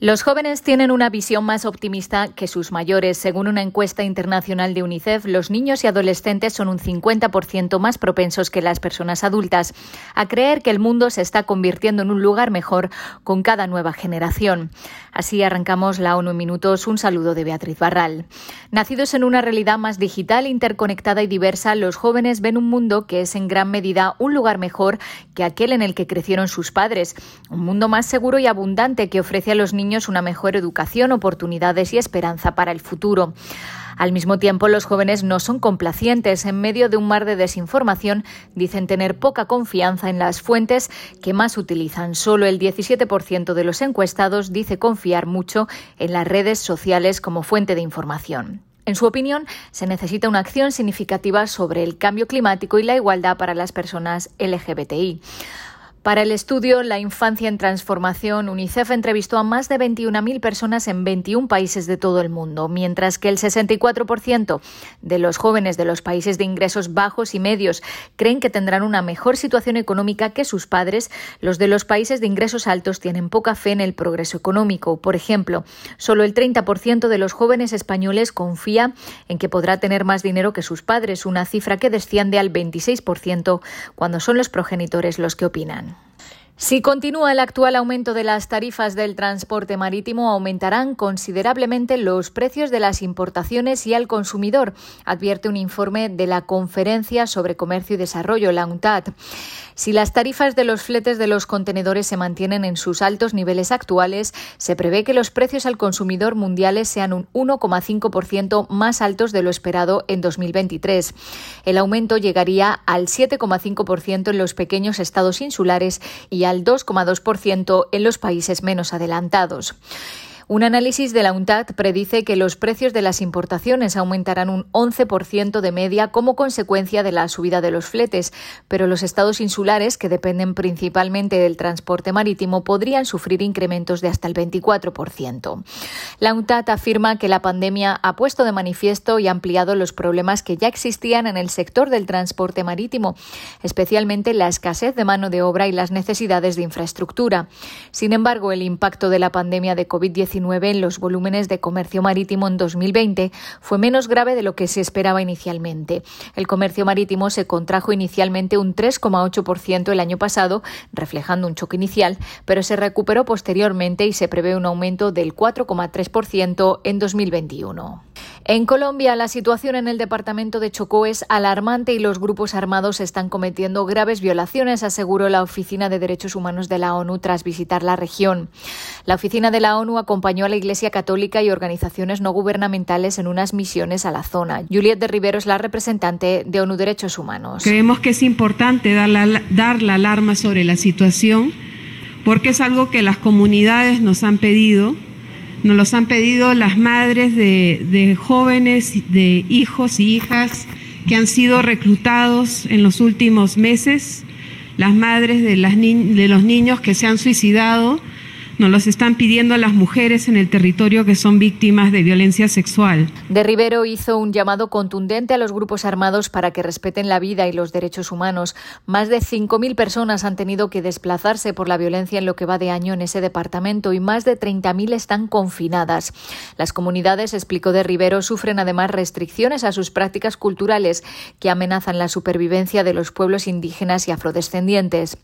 Los jóvenes tienen una visión más optimista que sus mayores. Según una encuesta internacional de UNICEF, los niños y adolescentes son un 50% más propensos que las personas adultas a creer que el mundo se está convirtiendo en un lugar mejor con cada nueva generación. Así arrancamos la ONU en minutos. Un saludo de Beatriz Barral. Nacidos en una realidad más digital, interconectada y diversa, los jóvenes ven un mundo que es en gran medida un lugar mejor que aquel en el que crecieron sus padres. Un mundo más seguro y abundante que ofrece a los niños una mejor educación, oportunidades y esperanza para el futuro. Al mismo tiempo, los jóvenes no son complacientes. En medio de un mar de desinformación, dicen tener poca confianza en las fuentes que más utilizan. Solo el 17% de los encuestados dice confiar mucho en las redes sociales como fuente de información. En su opinión, se necesita una acción significativa sobre el cambio climático y la igualdad para las personas LGBTI. Para el estudio La infancia en transformación, UNICEF entrevistó a más de 21.000 personas en 21 países de todo el mundo, mientras que el 64% de los jóvenes de los países de ingresos bajos y medios creen que tendrán una mejor situación económica que sus padres, los de los países de ingresos altos tienen poca fe en el progreso económico. Por ejemplo, solo el 30% de los jóvenes españoles confía en que podrá tener más dinero que sus padres, una cifra que desciende al 26% cuando son los progenitores los que opinan. Si continúa el actual aumento de las tarifas del transporte marítimo, aumentarán considerablemente los precios de las importaciones y al consumidor, advierte un informe de la Conferencia sobre Comercio y Desarrollo, la UNTAD. Si las tarifas de los fletes de los contenedores se mantienen en sus altos niveles actuales, se prevé que los precios al consumidor mundiales sean un 1,5% más altos de lo esperado en 2023. El aumento llegaría al 7,5% en los pequeños estados insulares y al 2,2% en los países menos adelantados. Un análisis de la UNTAD predice que los precios de las importaciones aumentarán un 11% de media como consecuencia de la subida de los fletes, pero los estados insulares, que dependen principalmente del transporte marítimo, podrían sufrir incrementos de hasta el 24%. La UNTAD afirma que la pandemia ha puesto de manifiesto y ampliado los problemas que ya existían en el sector del transporte marítimo, especialmente la escasez de mano de obra y las necesidades de infraestructura. Sin embargo, el impacto de la pandemia de COVID-19 en los volúmenes de comercio marítimo en 2020 fue menos grave de lo que se esperaba inicialmente. El comercio marítimo se contrajo inicialmente un 3,8% el año pasado, reflejando un choque inicial, pero se recuperó posteriormente y se prevé un aumento del 4,3% en 2021. En Colombia, la situación en el departamento de Chocó es alarmante y los grupos armados están cometiendo graves violaciones, aseguró la Oficina de Derechos Humanos de la ONU tras visitar la región. La Oficina de la ONU acompañó a la Iglesia Católica y organizaciones no gubernamentales en unas misiones a la zona. Juliette de Rivero es la representante de ONU Derechos Humanos. Creemos que es importante dar la, dar la alarma sobre la situación porque es algo que las comunidades nos han pedido nos los han pedido las madres de, jóvenes, de hijos y hijas que han sido reclutados en los últimos meses, las madres de, las de los niños que se han suicidado nos los están pidiendo las mujeres en el territorio que son víctimas de violencia sexual. De Rivero hizo un llamado contundente a los grupos armados para que respeten la vida y los derechos humanos. Más de 5.000 personas han tenido que desplazarse por la violencia en lo que va de año en ese departamento y más de 30.000 están confinadas. Las comunidades, explicó De Rivero, sufren además restricciones a sus prácticas culturales que amenazan la supervivencia de los pueblos indígenas y afrodescendientes.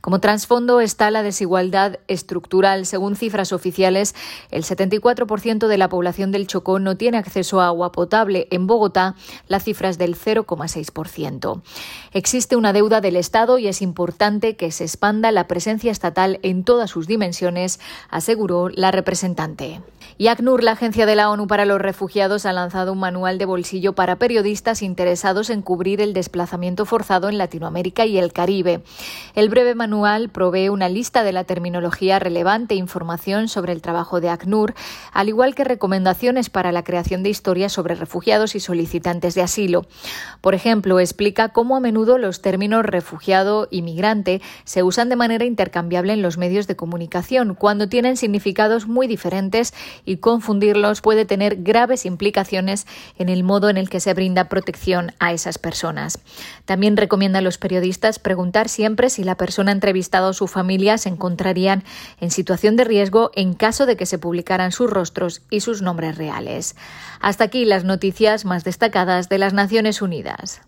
Como trasfondo está la desigualdad estructural según cifras oficiales, el 74% de la población del Chocó no tiene acceso a agua potable. En Bogotá, la cifra es del 0,6%. Existe una deuda del Estado y es importante que se expanda la presencia estatal en todas sus dimensiones, aseguró la representante. Y ACNUR, la Agencia de la ONU para los Refugiados, ha lanzado un manual de bolsillo para periodistas interesados en cubrir el desplazamiento forzado en Latinoamérica y el Caribe. El breve manual provee una lista de la terminología relevante información sobre el trabajo de ACNUR, al igual que recomendaciones para la creación de historias sobre refugiados y solicitantes de asilo. Por ejemplo, explica cómo a menudo los términos refugiado y migrante se usan de manera intercambiable en los medios de comunicación, cuando tienen significados muy diferentes y confundirlos puede tener graves implicaciones en el modo en el que se brinda protección a esas personas. También recomienda a los periodistas preguntar siempre si la persona entrevistada o su familia se encontrarían en situaciones de riesgo en caso de que se publicaran sus rostros y sus nombres reales. Hasta aquí las noticias más destacadas de las Naciones Unidas.